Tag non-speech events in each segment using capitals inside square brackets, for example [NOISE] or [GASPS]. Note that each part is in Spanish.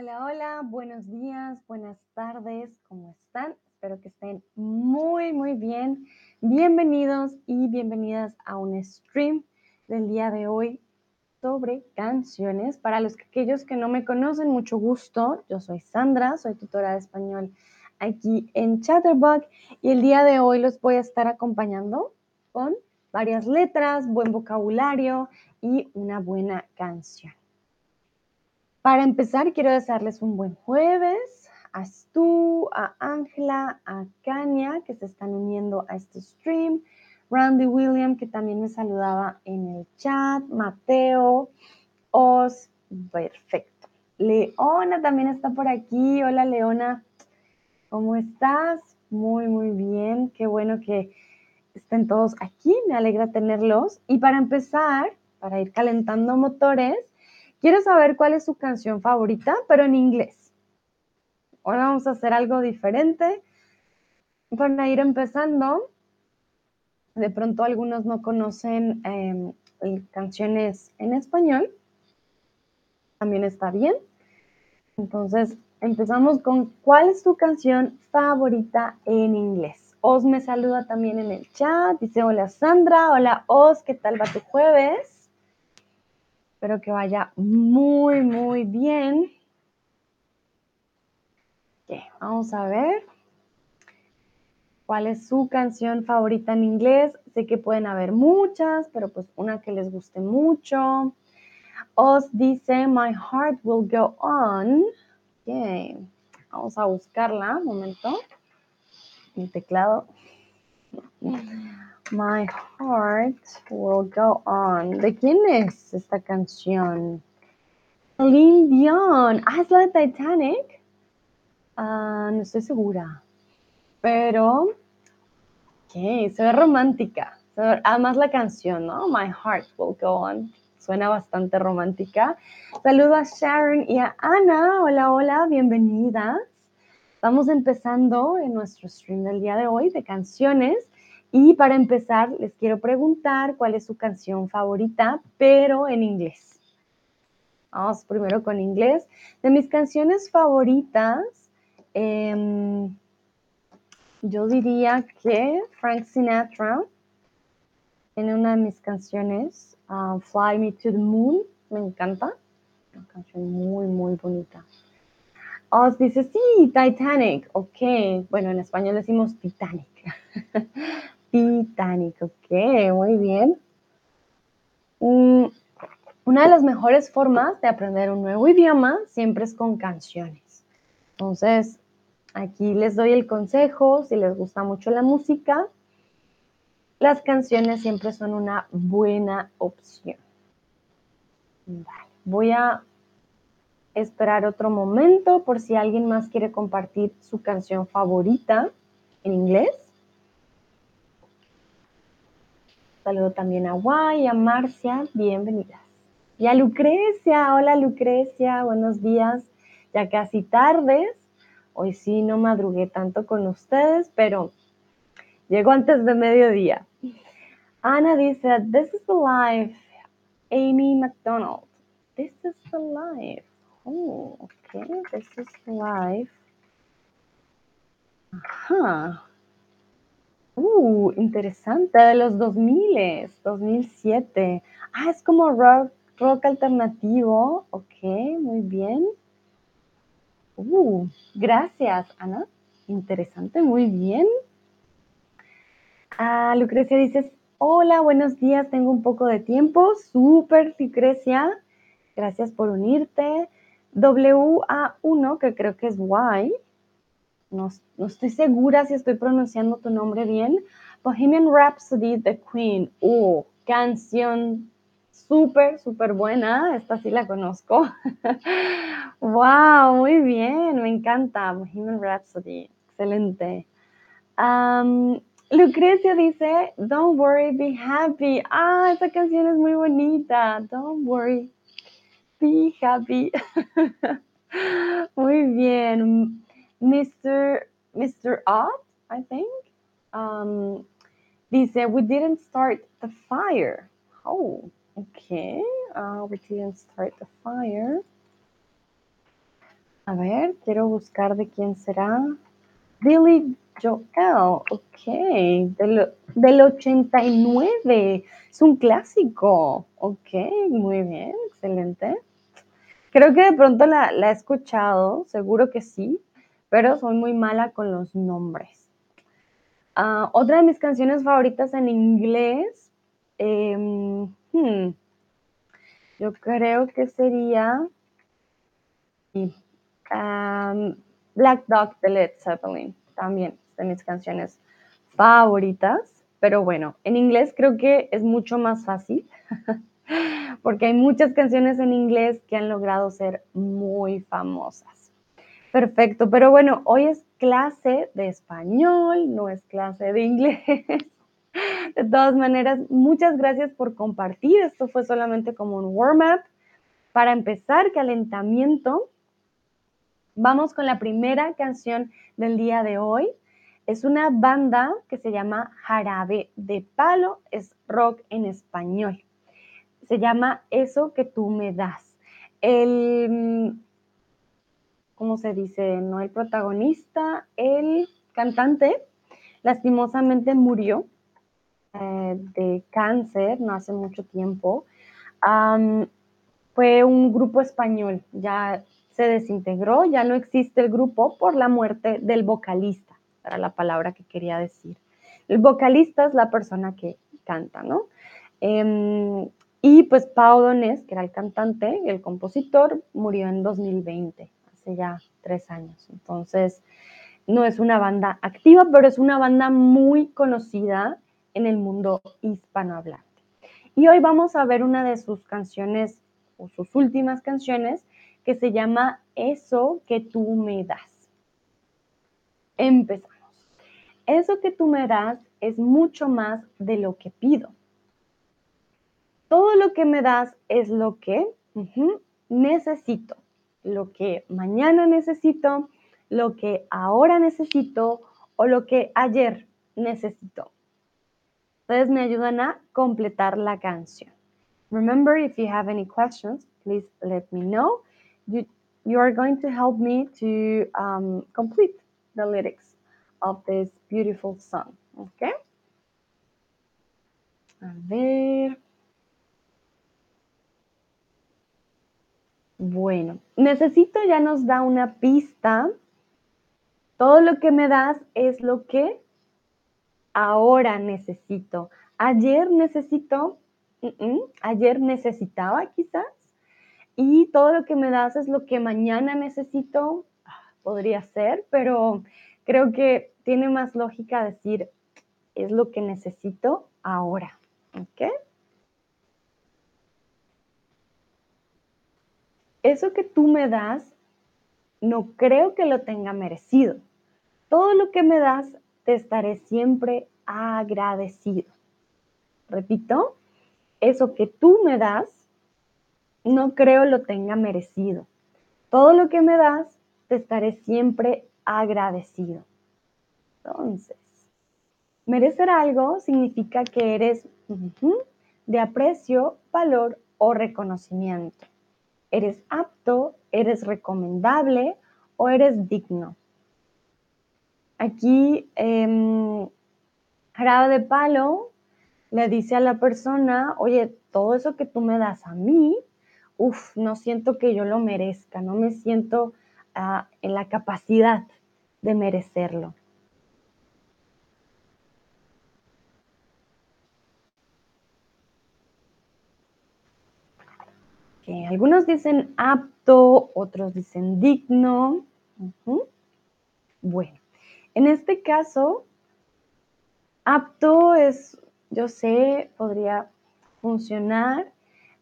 Hola, hola, buenos días, buenas tardes, ¿cómo están? Espero que estén muy, muy bien. Bienvenidos y bienvenidas a un stream del día de hoy sobre canciones. Para los aquellos que no me conocen, mucho gusto. Yo soy Sandra, soy tutora de español aquí en Chatterbug y el día de hoy los voy a estar acompañando con varias letras, buen vocabulario y una buena canción. Para empezar, quiero desearles un buen jueves a Stu, a Ángela, a Kania, que se están uniendo a este stream, Randy William, que también me saludaba en el chat, Mateo, Os, perfecto. Leona también está por aquí. Hola, Leona. ¿Cómo estás? Muy, muy bien. Qué bueno que estén todos aquí. Me alegra tenerlos. Y para empezar, para ir calentando motores, quiero saber cuál es su canción favorita, pero en inglés. Hoy vamos a hacer algo diferente. Para ir empezando, de pronto algunos no conocen em, canciones en español. También está bien. Entonces, empezamos con ¿cuál es tu canción favorita en inglés? Os me saluda también en el chat, dice hola Sandra, hola Os, ¿qué tal va tu jueves? Espero que vaya muy, muy bien. vamos a ver cuál es su canción favorita en inglés. Sé que pueden haber muchas, pero pues una que les guste mucho. Os dice, My Heart Will Go On. Vamos a buscarla, un momento. El teclado. My Heart Will Go On. ¿De quién es esta canción? Celine Dion. Ah, es la Titanic. Ah, no estoy segura. Pero, ok, se ve romántica. Además la canción, ¿no? My Heart Will Go On suena bastante romántica. Saludo a Sharon y a Ana. Hola, hola, bienvenidas. Estamos empezando en nuestro stream del día de hoy de canciones. Y para empezar, les quiero preguntar cuál es su canción favorita, pero en inglés. Vamos primero con inglés. De mis canciones favoritas, em, yo diría que Frank Sinatra tiene una de mis canciones Ah, Fly Me to the Moon, me encanta. Una canción muy, muy bonita. Os dice, sí, Titanic. Ok, bueno, en español decimos Titanic. [LAUGHS] Titanic, ok, muy bien. Mm, una de las mejores formas de aprender un nuevo idioma siempre es con canciones. Entonces, aquí les doy el consejo, si les gusta mucho la música, las canciones siempre son una buena opción. Voy a esperar otro momento por si alguien más quiere compartir su canción favorita en inglés. Saludo también a Guay, a Marcia, bienvenidas. Y a Lucrecia, hola Lucrecia, buenos días, ya casi tardes. Hoy sí no madrugué tanto con ustedes, pero llegó antes de mediodía. Ana dice, this is the life. Amy McDonald. This is the life. Oh, okay. This is the life. Ajá. Uh, interesante. De los 2000, 2007. Ah, es como rock, rock alternativo. Ok, muy bien. Uh, gracias, Ana. Interesante, muy bien. Ah, Lucrecia dice, Hola, buenos días, tengo un poco de tiempo. Súper, Lucrecia. Gracias por unirte. WA1, que creo que es Y. No, estoy segura si estoy pronunciando tu nombre bien. Bohemian Rhapsody, The Queen. Uh, canción súper, súper buena. Esta sí la conozco. [LAUGHS] wow, muy bien, me encanta. Bohemian Rhapsody, excelente. Lucrecia dice, Don't worry, be happy. Ah, esa canción es muy bonita. Don't worry, be happy. [LAUGHS] muy bien. Mr. Mr. Ott, I think, um, dice, We didn't start the fire. Oh, okay. Uh, we didn't start the fire. A ver, quiero buscar de quién será. Billy Joel, ok, del, del 89, es un clásico, ok, muy bien, excelente. Creo que de pronto la, la he escuchado, seguro que sí, pero soy muy mala con los nombres. Ah, otra de mis canciones favoritas en inglés, em, hmm, yo creo que sería Black Dog de Led Zeppelin, también de mis canciones favoritas, pero bueno, en inglés creo que es mucho más fácil, [LAUGHS] porque hay muchas canciones en inglés que han logrado ser muy famosas. Perfecto, pero bueno, hoy es clase de español, no es clase de inglés. [LAUGHS] De todas maneras, muchas gracias por compartir. Esto fue solamente como un warm-up. Para empezar, calentamiento, vamos con la primera canción del día de hoy. Es una banda que se llama Jarabe de Palo, es rock en español. Se llama Eso que tú me das. El ¿cómo se dice? No el protagonista, el cantante, lastimosamente murió eh, de cáncer no hace mucho tiempo. fue un grupo español, ya se desintegró, ya no existe el grupo por la muerte del vocalista, era la palabra que quería decir. El vocalista es la persona que canta, ¿no? Em, y pues Pau Donés, que era el cantante, el compositor, murió en 2020 ya tres años. Entonces, no es una banda activa, pero es una banda muy conocida en el mundo hispanohablante. Y hoy vamos a ver una de sus canciones o sus últimas canciones que se llama Eso que tú me das. Empezamos. Eso que tú me das es mucho más de lo que pido. Todo lo que me das es lo que necesito lo que mañana necesito, lo que ahora necesito o lo que ayer necesito. Ustedes me ayudan a completar la canción. Remember, if you have any questions, please let me know. You, you are going to help me to um, complete the lyrics of this beautiful song. Okay? A ver. Bueno, necesito ya nos da una pista. Todo lo que me das es lo que ahora necesito. Ayer necesito, ayer necesitaba quizás. Y todo lo que me das es lo que mañana necesito. Podría ser, pero creo que tiene más lógica decir es lo que necesito ahora. ¿Ok? Eso que tú me das, no creo que lo tenga merecido. Todo lo que me das, te estaré siempre agradecido. Repito, eso que tú me das, no creo lo tenga merecido. Todo lo que me das, te estaré siempre agradecido. Entonces, merecer algo significa que eres de aprecio, valor o reconocimiento eres apto, eres recomendable o eres digno. Aquí, eh, de Palo le dice a la persona, oye, todo eso que tú me das a mí, uff, no siento que yo lo merezca, no me siento ah, en la capacidad de merecerlo. Algunos dicen apto, otros dicen digno. Bueno, en este caso, apto es, yo sé, podría funcionar,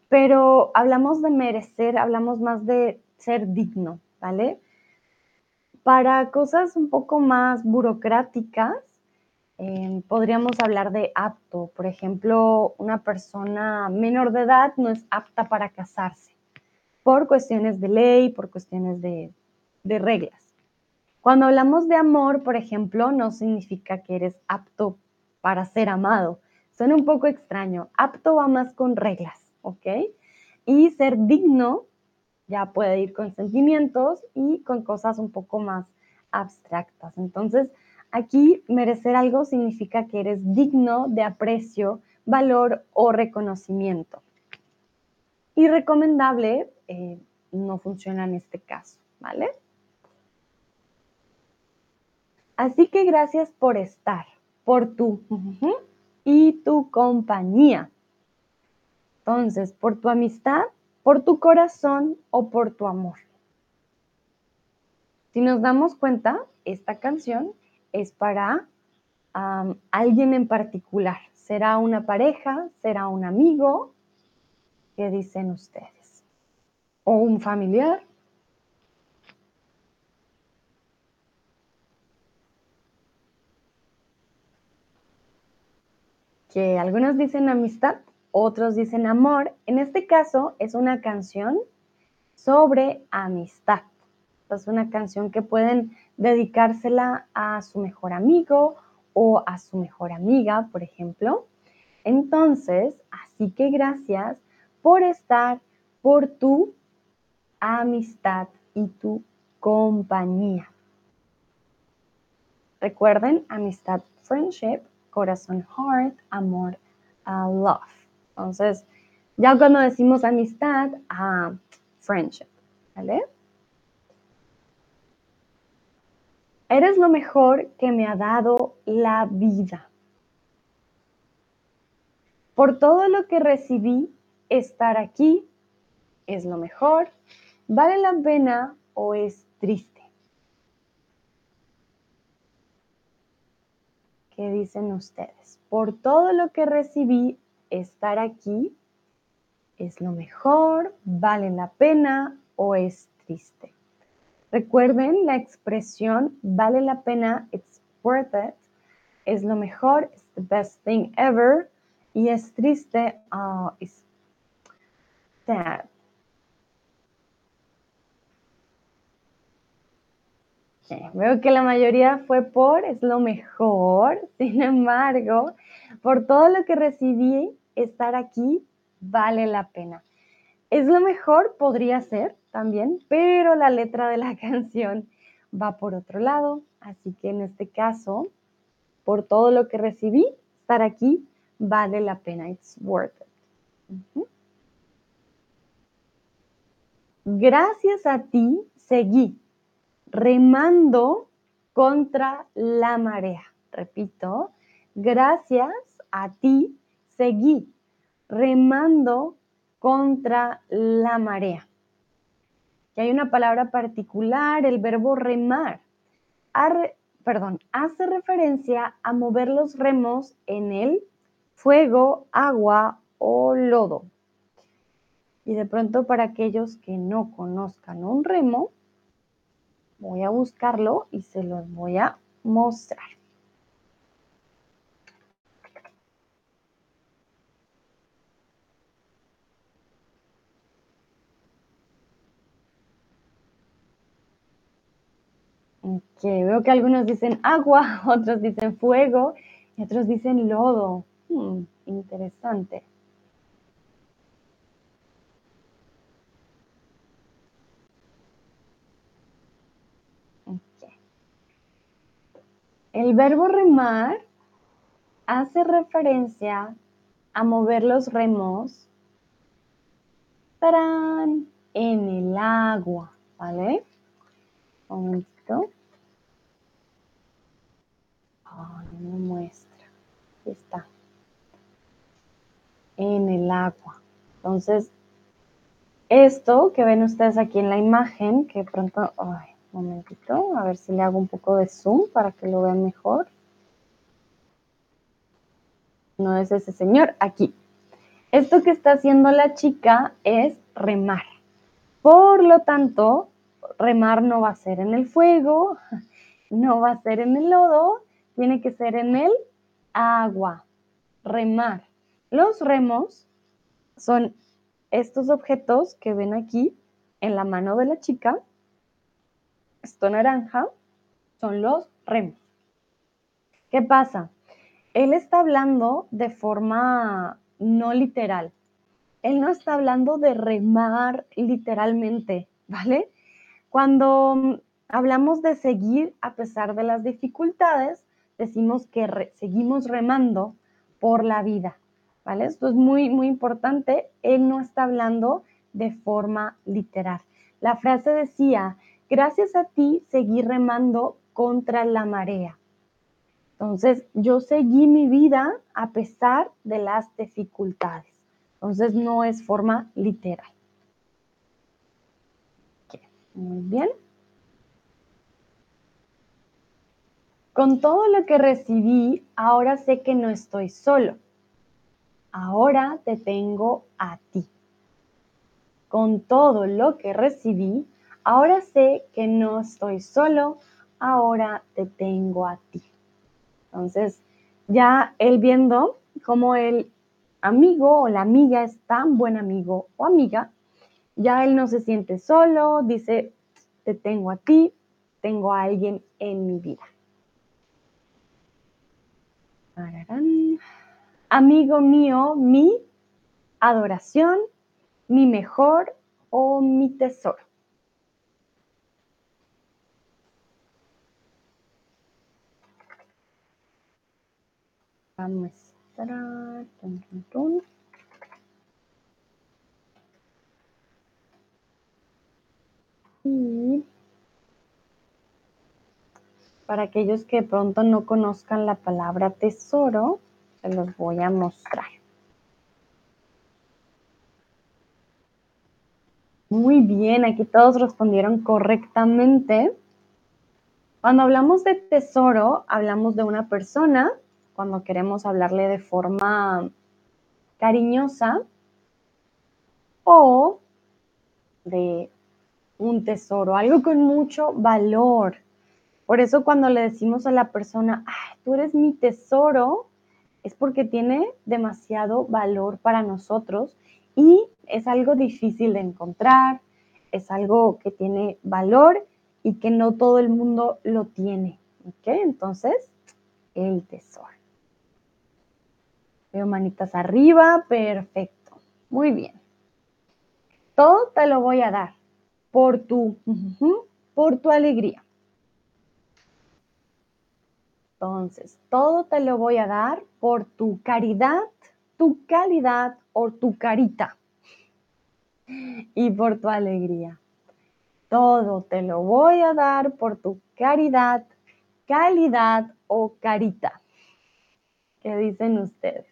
pero hablamos de merecer, hablamos más de ser digno, ¿vale? Para cosas un poco más burocráticas, Em, podríamos hablar de apto. Por ejemplo, una persona menor de edad no es apta para casarse por cuestiones de ley, por cuestiones de, de reglas. Cuando hablamos de amor, por ejemplo, no significa que eres apto para ser amado. Suena un poco extraño. Apto va más con reglas, ¿ok? Y ser digno ya puede ir con sentimientos y con cosas un poco más abstractas. Entonces, aquí merecer algo significa que eres digno de aprecio, valor o reconocimiento. Y recomendable eh, no funciona en este caso, ¿vale? Así que gracias por estar, por tu y tu compañía. Entonces, por tu amistad, por tu corazón o por tu amor. Si nos damos cuenta, esta canción es para alguien en particular. ¿Será una pareja? ¿Será un amigo? ¿Qué dicen ustedes? ¿O un familiar? que algunos dicen amistad, otros dicen amor. En este caso es una canción sobre amistad. Es una canción que pueden dedicársela a su mejor amigo o a su mejor amiga, por ejemplo. Entonces, así que gracias por estar, por tu amistad y tu compañía. Recuerden, amistad, friendship, corazón, heart, amor, love. Entonces, ya cuando decimos amistad, friendship, ¿vale? Eres lo mejor que me ha dado la vida. Por todo lo que recibí, estar aquí es lo mejor. ¿Vale la pena o es triste? ¿Qué dicen ustedes? Por todo lo que recibí, estar aquí es lo mejor, vale la pena o es triste. Recuerden la expresión vale la pena, it's worth it, es lo mejor, it's the best thing ever, y es triste, uh, it's sad. Veo que la mayoría fue por, es lo mejor, [LAUGHS] sin embargo, por todo lo que recibí, estar aquí vale la pena. Es lo mejor, podría ser también, pero la letra de la [LAUGHS] canción va por otro lado, así que en este caso, por todo lo que recibí, estar aquí vale la pena, it's worth it. Gracias a ti seguí remando contra la marea. Repito, gracias a ti seguí remando contra la marea. Y hay una palabra particular, el verbo remar. perdón, hace referencia a mover los remos en el fuego, agua o lodo. Y de pronto para aquellos que no conozcan un remo, voy a buscarlo y se los voy a mostrar. Que veo que algunos dicen agua, [LAUGHS] otros dicen fuego y otros dicen lodo. Hmm, interesante. El verbo remar hace referencia a mover los remos en el agua, ¿vale? Un momentito. Ay, no muestra. Aquí está. En el agua. Entonces, esto que ven ustedes aquí en la imagen, que pronto, ay, un momentito, a ver si le hago un poco de zoom para que lo vean mejor. No es ese señor, aquí. Esto que está haciendo la chica es remar. Por lo tanto, remar no va a ser en el fuego, [LAUGHS] no va a ser en el lodo, tiene que ser en el agua. Remar. Los remos son estos objetos que ven aquí en la mano de la chica esto naranja, son los remos. ¿Qué pasa? Él está hablando de forma no literal. él no está hablando de remar literalmente, ¿vale? Cuando mm, hablamos de seguir a pesar de las dificultades, decimos que seguimos remando por la vida, ¿vale? Esto es muy, muy importante. Él no está hablando de forma literal. La frase decía, gracias a ti seguí remando contra la marea. Entonces, yo seguí mi vida a pesar de las dificultades. Entonces, no es forma literal. Muy bien. Con todo lo que recibí, ahora sé que no estoy solo. Ahora te tengo a ti. Con todo lo que recibí, ahora sé que no estoy solo. Ahora te tengo a ti. Entonces, ya él viendo cómo el amigo o la amiga es tan buen amigo o amiga, ya él no se siente solo, dice, te tengo a ti, tengo a alguien en mi vida. Amigo mío, mi adoración, mi mejor o mi tesoro. Y para aquellos que pronto no conozcan la palabra tesoro, se los voy a mostrar. Muy bien, aquí todos respondieron correctamente. Cuando hablamos de tesoro, hablamos de una persona, cuando queremos hablarle de forma cariñosa, o de un tesoro, algo con mucho valor. Por eso cuando le decimos a la persona, tú eres mi tesoro, es porque tiene demasiado valor para nosotros y es algo difícil de encontrar, es algo que tiene valor y que no todo el mundo lo tiene. ¿Ok? Entonces, el tesoro. Veo manitas arriba, perfecto. Muy bien. Todo te lo voy a dar por tu, por tu alegría. Entonces, todo te lo voy a dar por tu caridad, tu calidad o tu carita. Y por tu alegría. Todo te lo voy a dar por tu caridad, calidad o carita. ¿Qué dicen ustedes?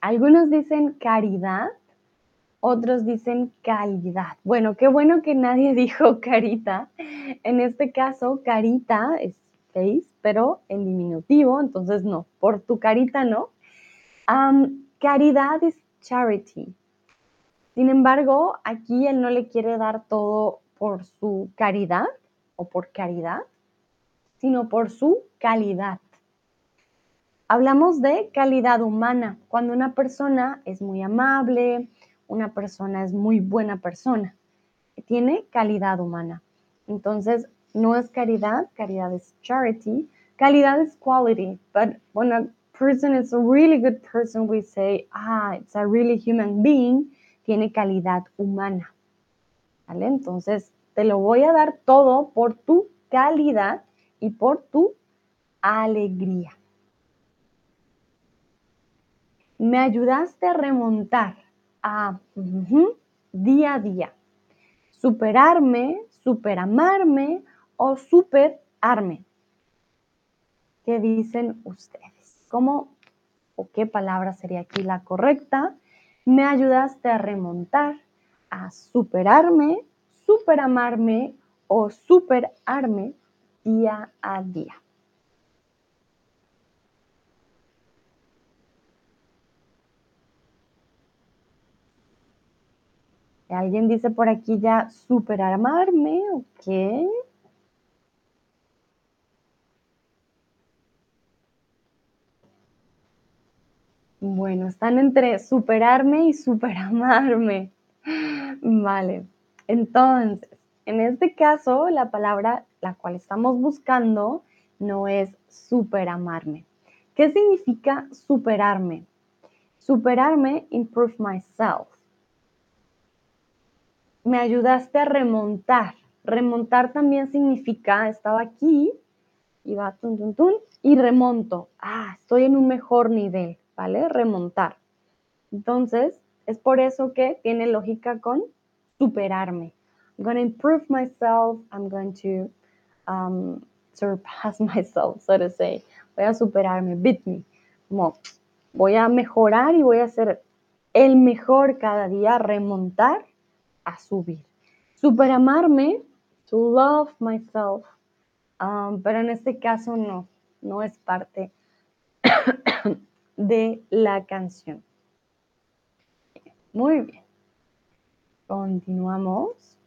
Algunos dicen caridad, otros dicen calidad. Bueno, qué bueno que nadie [LAUGHS] dijo carita. En este caso, carita es face, pero en diminutivo, entonces no, por tu carita no. caridad es charity. Sin embargo, aquí él no le quiere dar todo por su caridad o por caridad, sino por su calidad. Hablamos de calidad humana, cuando una persona es muy amable, una persona es muy buena persona, tiene calidad humana. Entonces, no es caridad, caridad es charity, calidad es quality, but when a person is a really good person, we say, ah, it's a really human being, tiene calidad humana. ¿Vale? Entonces, te lo voy a dar todo por tu calidad y por tu alegría me ayudaste a remontar a día a día, superarme, superamarme o superarme. ¿Qué dicen ustedes? ¿Cómo o qué palabra sería aquí la correcta? Me ayudaste a remontar, a superarme, superamarme o superarme día a día. Alguien dice por aquí ya superamarme, ok. Bueno, están entre superarme y superamarme. Vale, entonces, en este caso, la palabra la cual estamos buscando no es superamarme. ¿Qué significa superarme? Superarme, improve myself. Me ayudaste a remontar. Remontar también significa, estaba aquí, iba tun, tun, tun, y remonto. Ah, estoy en un mejor nivel, ¿vale? Remontar. Entonces, es por eso que tiene lógica con superarme. I'm going to improve myself. I'm going to um, surpass [LAUGHS] myself, so to say. Voy a superarme, beat me. Como voy a mejorar y voy a ser el mejor cada día, remontar a subir. Superamarme, to love myself. Um, pero en este caso no, no es parte [COUGHS] de la canción. Muy bien. Continuamos.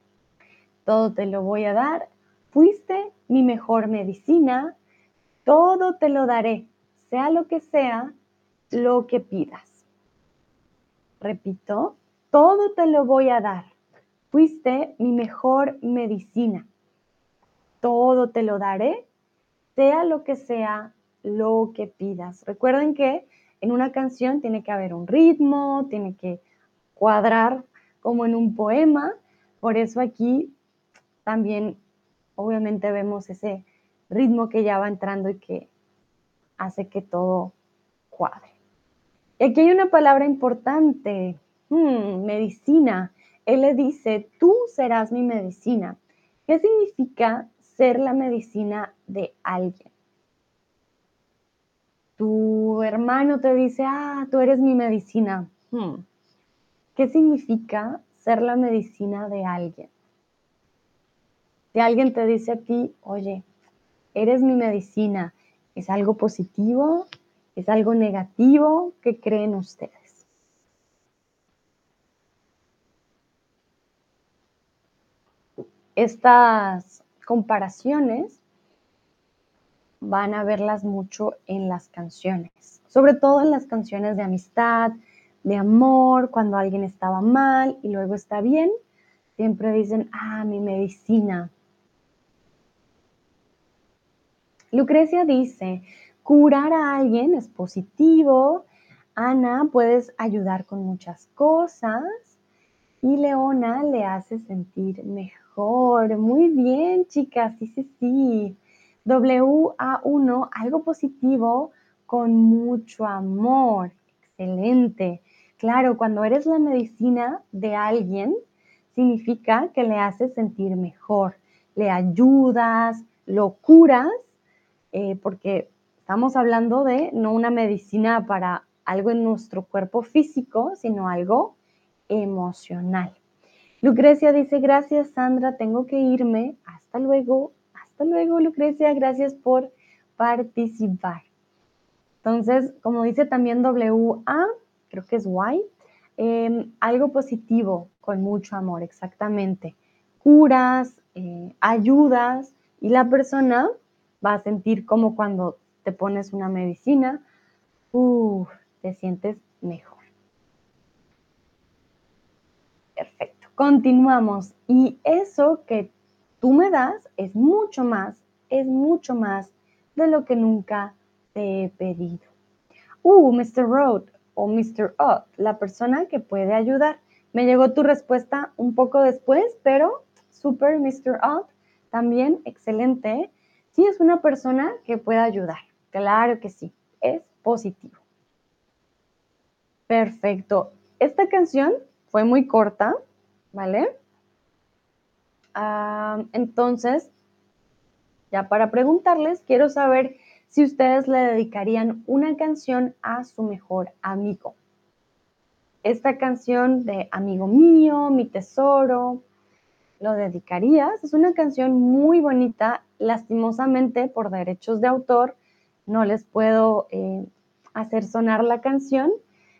Todo te lo voy a dar. Fuiste mi mejor medicina. Todo te lo daré, sea lo que sea, lo que pidas. Repito, todo te lo voy a dar. Fuiste mi mejor medicina. Todo te lo daré, sea lo que sea, lo que pidas. Recuerden que en una canción tiene que haber un ritmo, tiene que cuadrar como en un poema. Por eso aquí también obviamente vemos ese ritmo que ya va entrando y que hace que todo cuadre. Y aquí hay una palabra importante, hmm, medicina. Él le dice, tú serás mi medicina. ¿Qué significa ser la medicina de alguien? Tu hermano te dice, ah, tú eres mi medicina. Hmm. ¿Qué significa ser la medicina de alguien? Si alguien te dice a ti, oye, eres mi medicina, ¿es algo positivo? ¿Es algo negativo? ¿Qué creen ustedes? Estas comparaciones van a verlas mucho en las canciones, sobre todo en las canciones de amistad, de amor, cuando alguien estaba mal y luego está bien, siempre dicen, ah, mi medicina. Lucrecia dice, curar a alguien es positivo. Ana, puedes ayudar con muchas cosas. Y Leona le hace sentir mejor. Muy bien, chicas, sí, sí, sí. WA1, algo positivo con mucho amor. Excelente. Claro, cuando eres la medicina de alguien, significa que le haces sentir mejor, le ayudas, lo curas, eh, porque estamos hablando de no una medicina para algo en nuestro cuerpo físico, sino algo emocional. Lucrecia dice, gracias Sandra, tengo que irme. Hasta luego, hasta luego Lucrecia, gracias por participar. Entonces, como dice también WA, creo que es white, em, algo positivo con mucho amor, exactamente. Curas, eh, ayudas y la persona va a sentir como cuando te pones una medicina, te sientes mejor. Perfecto, continuamos. Y eso que tú me das es mucho más, es mucho más de lo que nunca te he pedido. Uh, Mr. Road, o Mr. Odd, la persona que puede ayudar. Me llegó tu respuesta un poco después, pero super Mr. Odd, también excelente. Sí es una persona que puede ayudar. Claro que sí, es positivo. Perfecto. Esta canción fue muy corta, ¿vale? Ah, entonces, ya para preguntarles, quiero saber si ustedes le dedicarían una canción a su mejor amigo. Esta canción de Amigo mío, mi tesoro, ¿lo dedicarías? Es una canción muy bonita, lastimosamente por derechos de autor, no les puedo eh, hacer sonar la canción,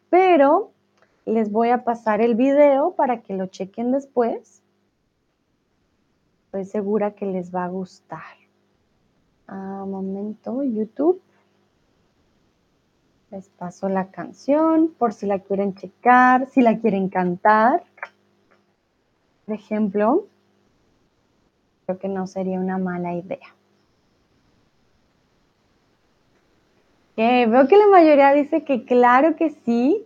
pero les voy a pasar el video para que lo chequen después. Estoy segura que les va a gustar. Un momento, YouTube. Les paso la canción por si la quieren checar, si la quieren cantar. Por ejemplo, creo que no sería una mala idea. veo que la mayoría dice que claro que sí.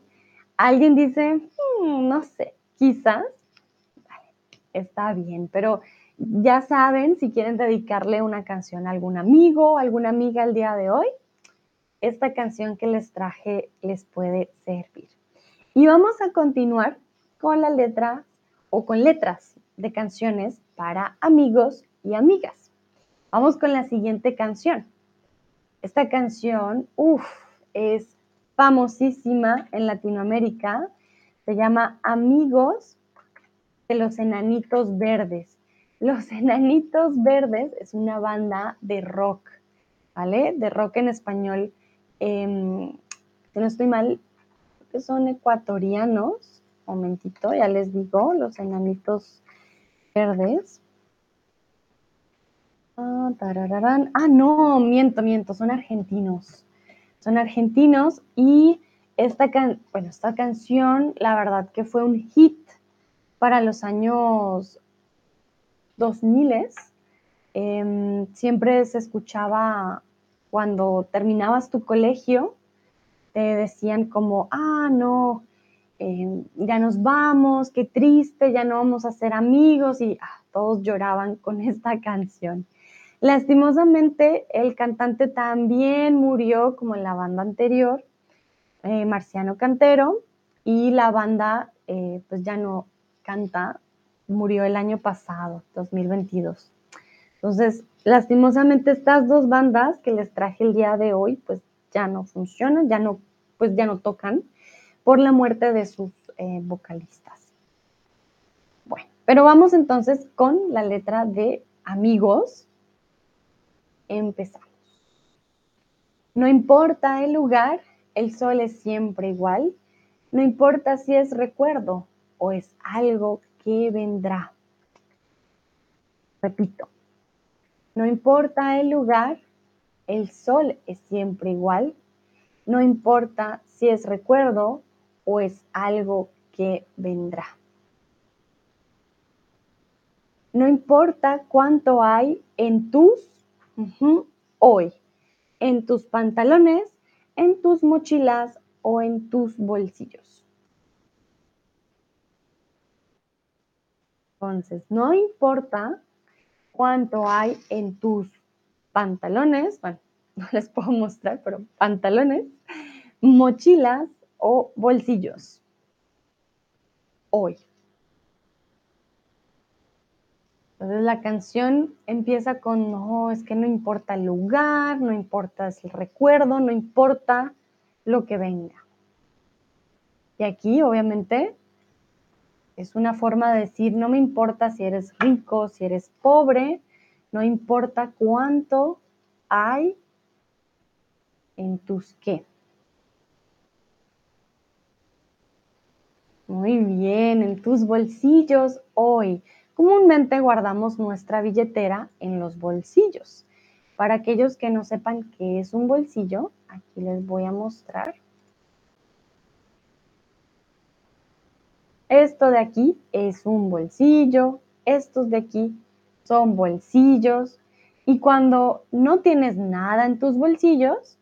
Alguien dice, hmm, no sé, quizás. está bien, pero ya saben si quieren dedicarle una canción a algún amigo alguna amiga el día de hoy, esta canción que les traje les puede servir. Y vamos a continuar con la letra o con letras de canciones para amigos y amigas. Vamos con la siguiente canción. Esta canción, uff, es famosísima en Latinoamérica. Se llama Amigos de los Enanitos Verdes. Los [LAUGHS] Enanitos Verdes es una banda de rock, ¿vale? De rock en español. Em, no estoy mal, que son ecuatorianos. Momentito, ya les digo, los Enanitos Verdes. Ah, ah, no, miento, miento, son argentinos. Son argentinos y esta, bueno, esta canción, la verdad que fue un hit para los años 2000. Eh, siempre se escuchaba cuando terminabas tu colegio, te decían como, ah, no, em, ya nos vamos, qué triste, ya no vamos a ser amigos y ah, todos lloraban con esta [LAUGHS] canción. Lastimosamente, el cantante también murió como en la banda anterior, eh, Marciano Cantero, y la banda eh, pues ya no canta, murió el año pasado, 2022. Entonces, lastimosamente estas dos bandas que les traje el día de hoy, pues ya no funcionan, ya no, pues ya no tocan por la muerte de sus eh, vocalistas. Bueno, pero vamos entonces con la letra de Amigos. Empezamos. No importa el lugar, el sol es siempre igual. No importa si es recuerdo o es algo que vendrá. Repito, no importa el lugar, el sol es siempre igual. No importa si es recuerdo o es algo que vendrá. No importa cuánto hay en tus hoy, en tus pantalones, en tus mochilas o en tus bolsillos. Entonces, no importa cuánto hay en tus pantalones, bueno, [LAUGHS] no les puedo mostrar, pero pantalones, mochilas o bolsillos. Hoy. Entonces la canción empieza con, no, es que no importa el lugar, no importa el recuerdo, no importa lo que venga. Y aquí, obviamente, es una forma de decir, no me importa si eres rico, si eres pobre, no importa cuánto hay en tus qué. Muy bien, en tus bolsillos hoy. Comúnmente guardamos nuestra billetera en los bolsillos. Para aquellos que no sepan qué es un bolsillo, aquí les voy a mostrar. Esto de aquí es un bolsillo, estos de aquí son bolsillos. Y cuando no tienes nada en tus bolsillos,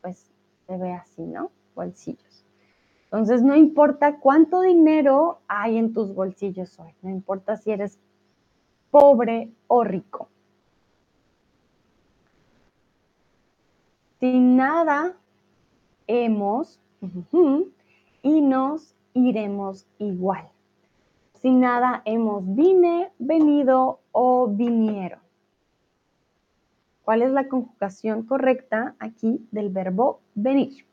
pues se ve así, ¿no? Bolsillos. Entonces, no importa cuánto dinero hay en tus bolsillos hoy, no importa si eres pobre o rico. Sin nada hemos y nos iremos igual. Sin nada hemos vine, venido o vinieron. ¿Cuál es la conjugación correcta aquí del verbo venir?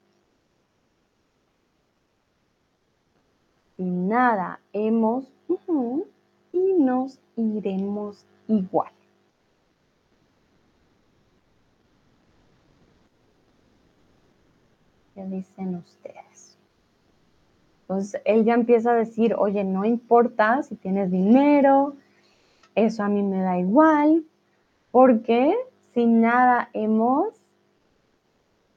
Sin nada hemos y nos iremos igual. ¿Qué dicen ustedes? Entonces él ya empieza a decir, oye, no importa si tienes dinero, eso a mí me da igual, porque sin nada hemos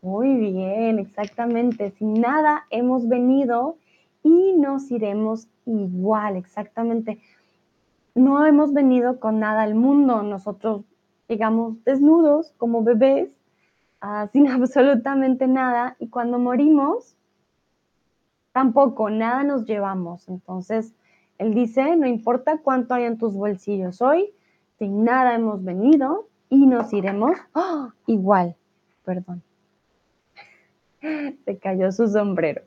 Muy bien, exactamente. Sin nada hemos venido y nos iremos igual, exactamente. No hemos venido con nada al mundo. Nosotros llegamos desnudos como bebés, uh, [LAUGHS] sin absolutamente nada, y cuando morimos, tampoco nada nos llevamos. Entonces, él dice, no importa cuánto hay en tus bolsillos hoy, sin nada hemos venido y nos iremos [GASPS] igual. Perdón. [LAUGHS] Se cayó su sombrero.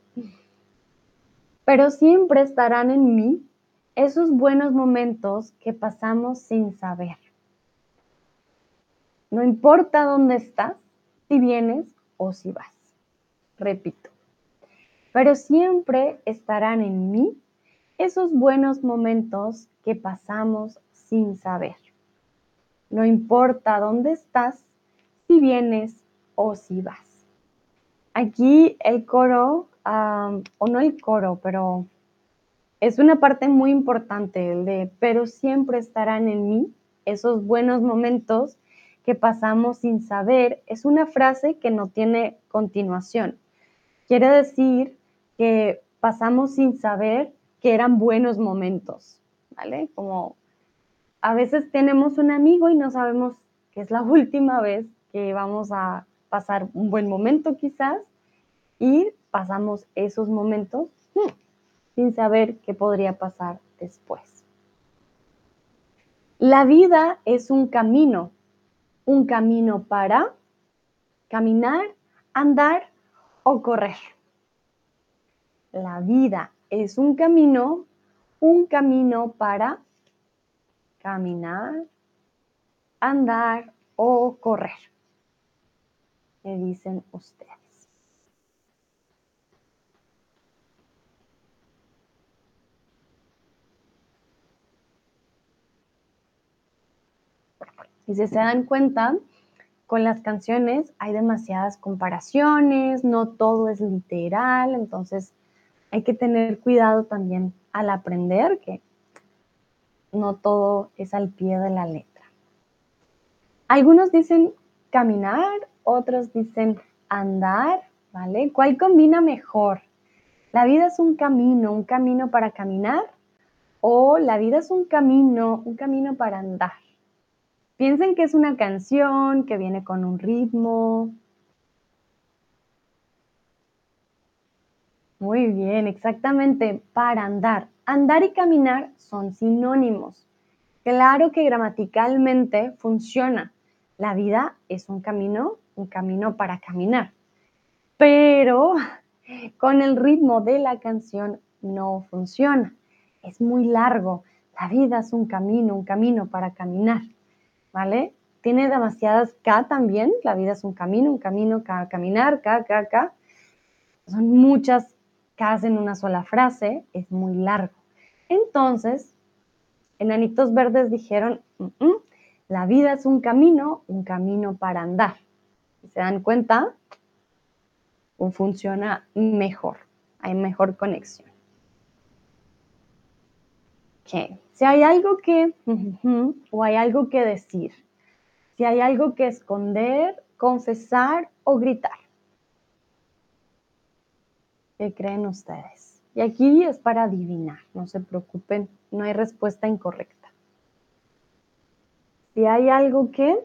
Pero siempre estarán en mí esos buenos momentos que pasamos sin saber. No importa dónde estás, si vienes o si vas. Repito. Pero siempre estarán en mí esos buenos momentos que pasamos sin saber. No importa dónde estás, si vienes o si vas. Aquí el coro, o no el coro, pero es una parte muy importante, el de, pero siempre estarán en mí esos buenos momentos que pasamos sin saber. Es una frase que no tiene continuación. Quiere decir que pasamos sin saber que eran buenos momentos, ¿vale? Como a veces tenemos un amigo y no sabemos que es la [LAUGHS] última vez que vamos a pasar un buen momento quizás y pasamos esos momentos hmm, sin saber qué podría pasar después. La vida es un camino, un camino para caminar, andar o correr. La vida es un camino, un camino para caminar, andar o correr. ¿Qué dicen ustedes? Y si se dan cuenta, con las canciones hay demasiadas comparaciones, no todo es literal, entonces hay que tener cuidado también al aprender que no todo es al pie de la letra. Algunos dicen caminar, otros dicen andar, ¿vale? ¿Cuál combina mejor? ¿La vida es un camino, un camino para caminar? ¿O la vida es un camino, un camino para andar? Piensen que es una canción que viene con un ritmo. Muy bien, exactamente, para andar. Andar y caminar son sinónimos. Claro que gramaticalmente funciona. La vida es un camino, un camino para caminar. Pero con el ritmo de la canción no funciona. Es muy largo. La vida es un camino, un camino para caminar. ¿Vale? Tiene demasiadas K también, la vida es un camino, un camino, K, caminar, K, K, K. Son muchas K en una sola frase, es muy largo. Entonces, enanitos verdes dijeron, la vida es un camino, un camino para andar. ¿Se dan cuenta? Funciona mejor, hay mejor conexión. Si hay algo que, o hay algo que decir, si hay algo que esconder, confesar o gritar. ¿Qué creen ustedes? Y aquí es para adivinar, no se preocupen, no hay respuesta incorrecta. Si hay algo que,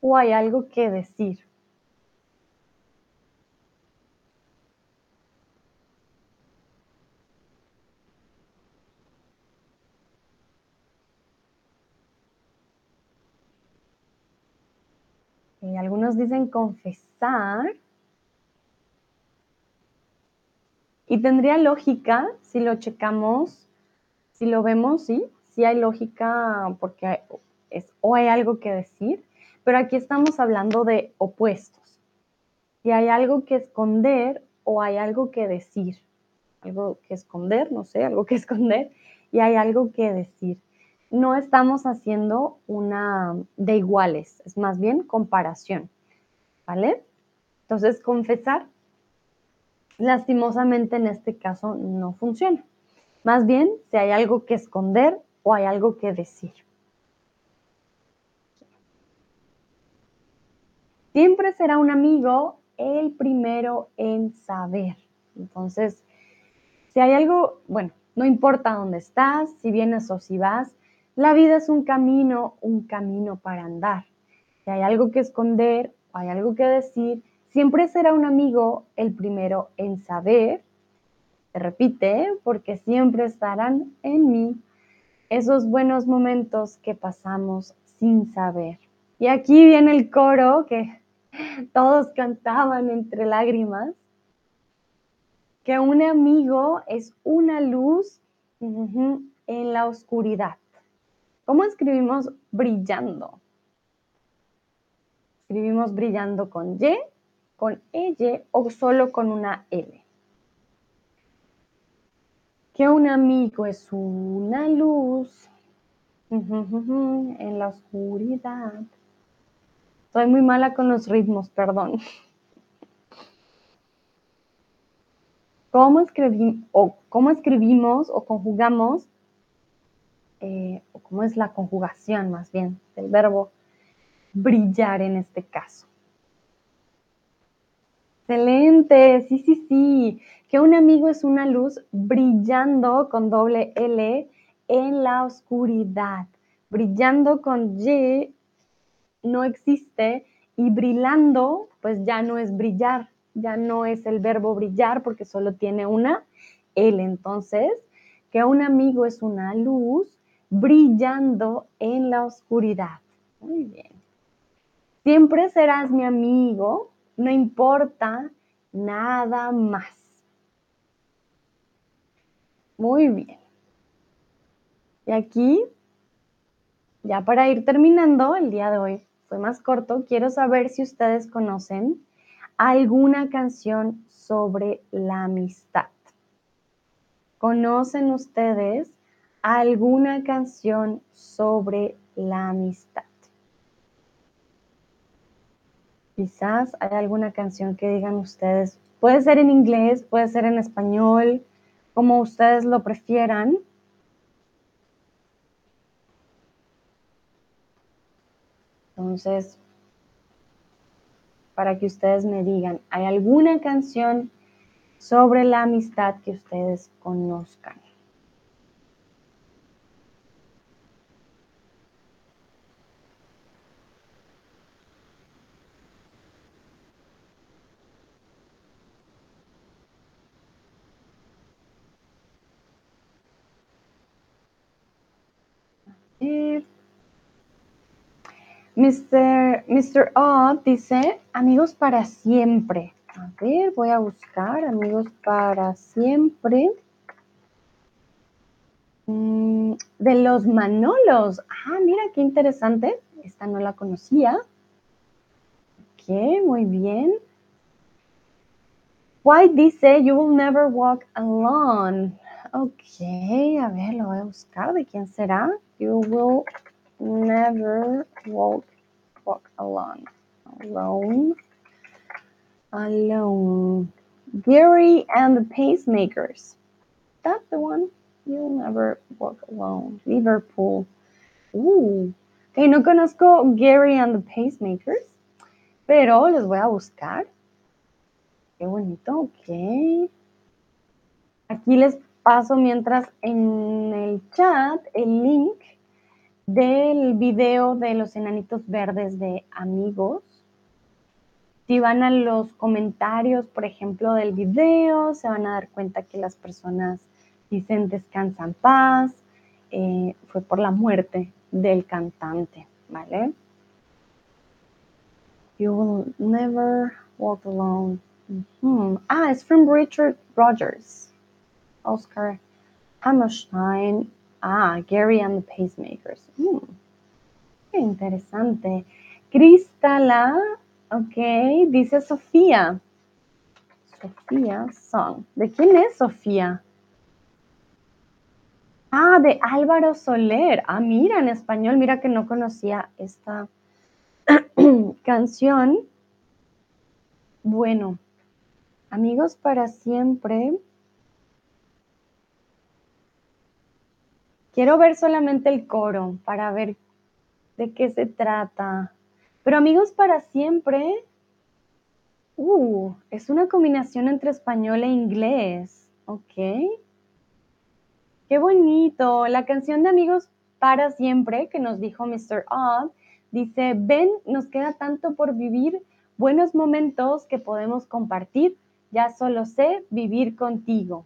o hay algo que decir. Algunos dicen confesar. Y tendría lógica si lo checamos, si lo vemos, sí, sí hay lógica porque es, o hay algo que decir, pero aquí estamos hablando de opuestos. Si hay algo que esconder o hay algo que decir. Algo que esconder, no sé, algo que [LAUGHS] esconder y hay algo que decir no estamos haciendo una de iguales, es más bien comparación, ¿vale? Entonces, confesar, lastimosamente en este caso no funciona. Más bien, si hay algo que esconder o hay algo que decir. Siempre será un amigo el primero en saber. Entonces, si hay algo, bueno, no importa dónde estás, si vienes o si vas, la vida es un camino, un camino para andar. Si hay algo que esconder hay algo que decir, siempre será un amigo el primero en saber. Se repite, porque siempre estarán en mí esos buenos momentos que pasamos sin saber. Y aquí viene el coro que [LAUGHS] todos cantaban entre lágrimas, que un amigo es una luz en la oscuridad. ¿Cómo escribimos brillando? Escribimos brillando con Y, con E o solo con una L. Que un amigo es una luz en la oscuridad. Soy muy mala con los ritmos, perdón. [LAUGHS] ¿Cómo, o cómo escribimos o conjugamos, eh, o cómo es la conjugación más bien del verbo brillar en este caso? Excelente, sí, sí, sí. Que un amigo es una luz brillando con doble L en la oscuridad. Brillando con Y no existe y brillando, pues ya no es brillar, ya no es el verbo brillar porque solo tiene una L. Entonces, que un amigo es una luz brillando en la oscuridad. Muy bien. Siempre serás mi amigo, no importa nada más. Muy bien. Y aquí, ya para ir terminando el día de hoy, fue más corto, quiero saber si ustedes conocen alguna canción sobre la amistad. ¿Conocen ustedes alguna canción sobre la amistad? Quizás hay alguna canción que digan ustedes, puede ser en inglés, puede ser en español, como ustedes lo prefieran. Entonces, para que ustedes me digan, ¿hay alguna canción sobre la amistad que ustedes conozcan? Mr. Mr. O dice amigos para siempre. A ver, voy a buscar amigos para siempre. Mm, de los Manolos. Ah, mira qué interesante. Esta no la conocía. Ok, muy bien. White dice, you will never walk alone. Ok, a ver, lo voy a buscar. ¿De quién será? You will never walk, walk alone. Alone. Alone. Gary and the Pacemakers. That's the one. You'll never walk alone. Liverpool. Uh. Okay, no conozco Gary and the Pacemakers, pero les voy a buscar. Qué bonito, ok. Aquí les paso mientras en el chat el link del video de los enanitos verdes de amigos. Si van a los comentarios, por ejemplo, del video, se van a dar cuenta que las personas dicen descansan paz, eh, fue por la muerte del cantante, ¿vale? You will never walk alone. Ah, es from Richard Rogers. Oscar Hammerstein Ah, Gary and the Pacemakers. Mm, qué interesante. Cristala, ok, dice Sofía. Sofía Song. ¿De quién es Sofía? Ah, de Álvaro Soler. Ah, mira, en español, mira que no conocía esta [CLEARS THROAT] canción. Bueno, amigos para siempre. Quiero ver solamente el coro para ver de qué se trata. Pero amigos para siempre, Uh, es una combinación entre español e inglés. Ok. Qué bonito. La canción de Amigos para siempre que nos dijo Mr. Odd dice, ven, nos queda tanto por vivir, buenos momentos que podemos compartir. Ya solo sé vivir contigo.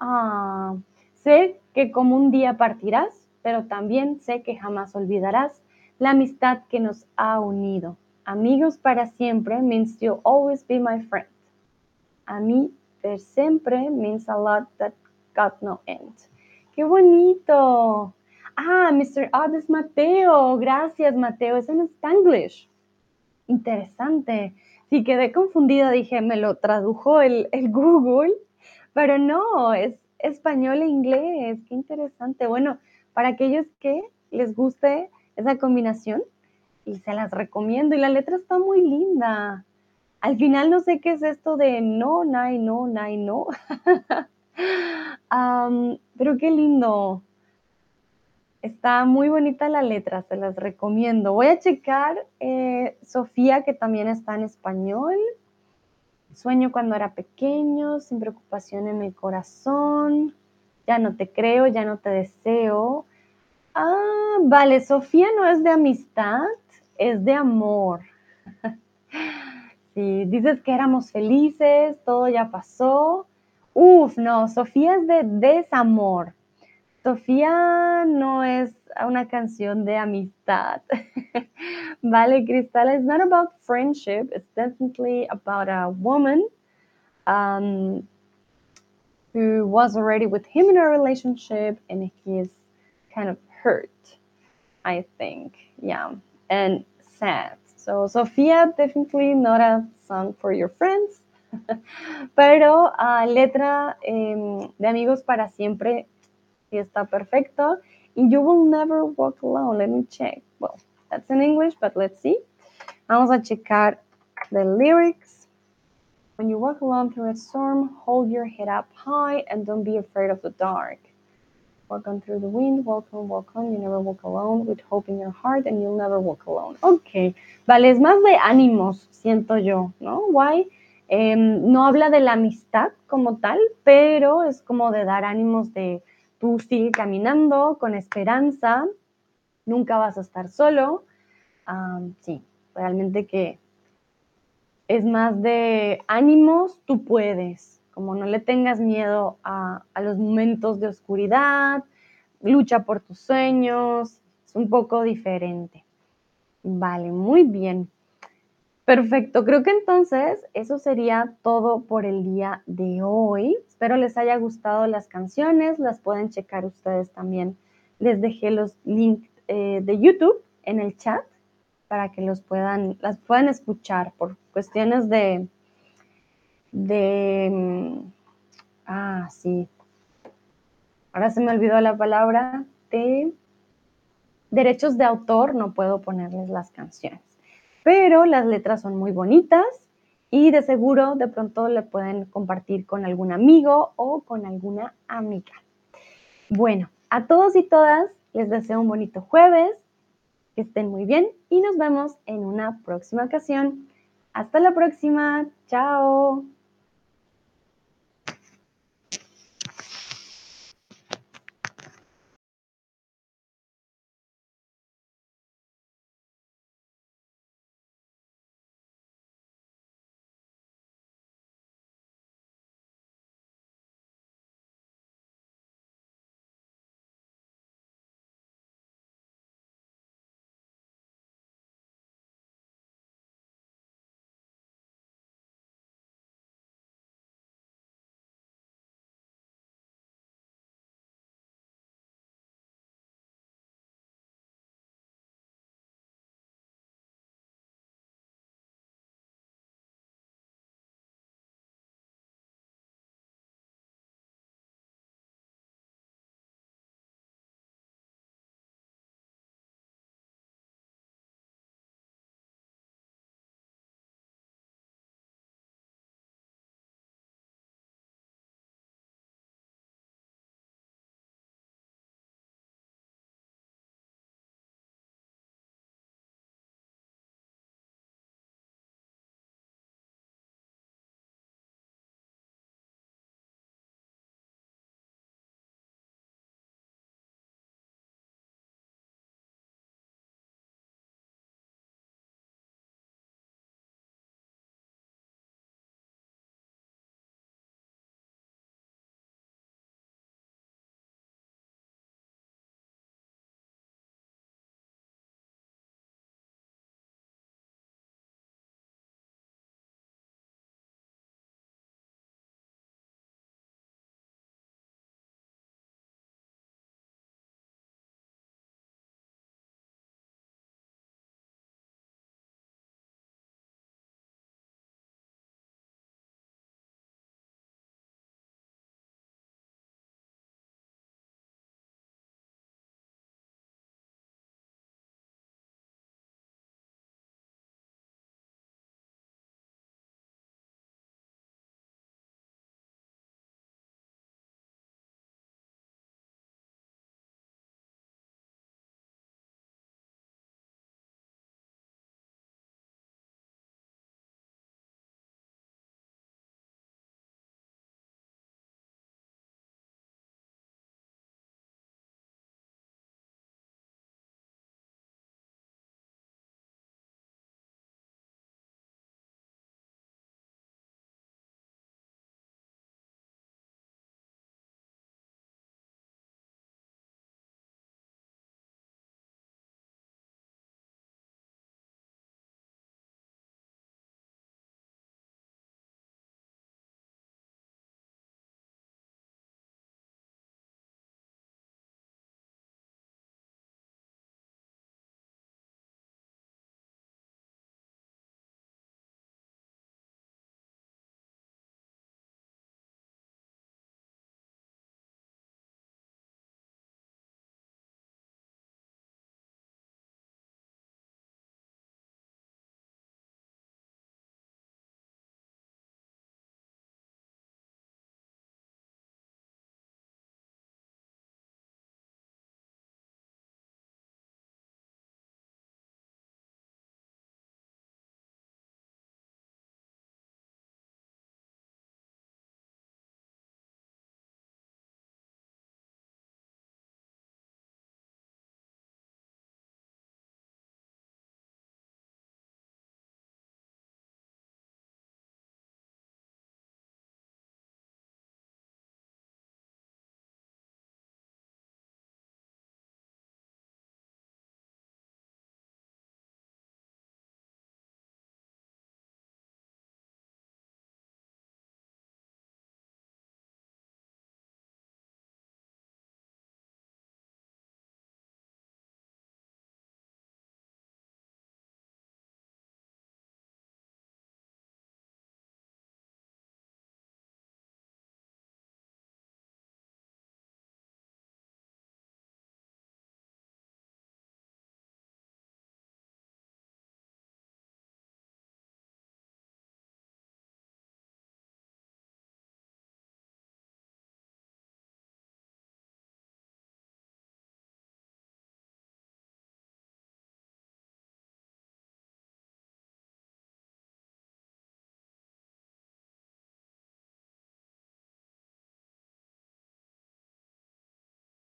Ah, sé que como un día partirás, pero también sé que jamás olvidarás la amistad que nos ha unido. Amigos para siempre means you'll always be my friend. A mí per siempre means a lot that got no end. ¡Qué bonito! Ah, Mr. Es Mateo. Gracias, Mateo. Es en Spanglish. Interesante. Sí, quedé confundida. Dije, me lo tradujo el Google, pero no, es español e inglés. Qué interesante. Bueno, para aquellos que les guste esa combinación, y se las recomiendo. Y la letra está muy linda. Al final no sé qué es esto de no, nai, no, nai, no. [LAUGHS] pero qué lindo. Está muy bonita la letra, se las recomiendo. Voy a checar eh, Sofía, que también está en español. Sueño cuando era pequeño, sin preocupación en el corazón. Ya no te creo, ya no te deseo. Ah, vale, Sofía no es de amistad, es de amor. [LAUGHS] Si dices que éramos felices, todo ya pasó. Uf, no, Sofía es de desamor. Sofía no es una canción de amistad. [LAUGHS] vale, Cristal, it's not about friendship. It's definitely about a woman um, who was already with him in a relationship and he's kind of hurt, I think. Yeah. And sad. So, Sofía, definitely not a song for your friends. [LAUGHS] Pero uh, letra um, de Amigos para Siempre sí está perfecto. You Will Never Walk Alone. Let me check. Well, that's in English, but let's see. Vamos a checar the lyrics. When you walk alone through a storm, hold your head up high and don't be afraid of the dark. Walk on through the wind, walk on, walk on, you never walk alone, with hope in your heart and you'll never walk alone. Ok, vale, es más de ánimos, siento yo, ¿no? Why? Eh, no habla de la amistad como tal, pero es como de dar ánimos de tú sigue caminando con esperanza, nunca vas a estar solo. Sí, realmente que es más de ánimos, tú puedes como no le tengas miedo a, los momentos de oscuridad, lucha por tus sueños, es un poco diferente. Vale, muy bien. Perfecto, creo que entonces eso sería todo por el día de hoy. Espero les haya gustado las canciones, las pueden checar ustedes también. Les dejé los links eh, de YouTube en el chat para que los puedan, las puedan escuchar por cuestiones de, de, mm, ah, sí, ahora se me olvidó la palabra, de derechos de autor, no puedo ponerles las canciones, pero las letras son muy bonitas y de seguro de pronto le pueden compartir con algún amigo o con alguna amiga. Bueno, a todos y todas les deseo un bonito jueves, que estén muy bien y nos vemos en una próxima ocasión. Hasta la próxima, chao.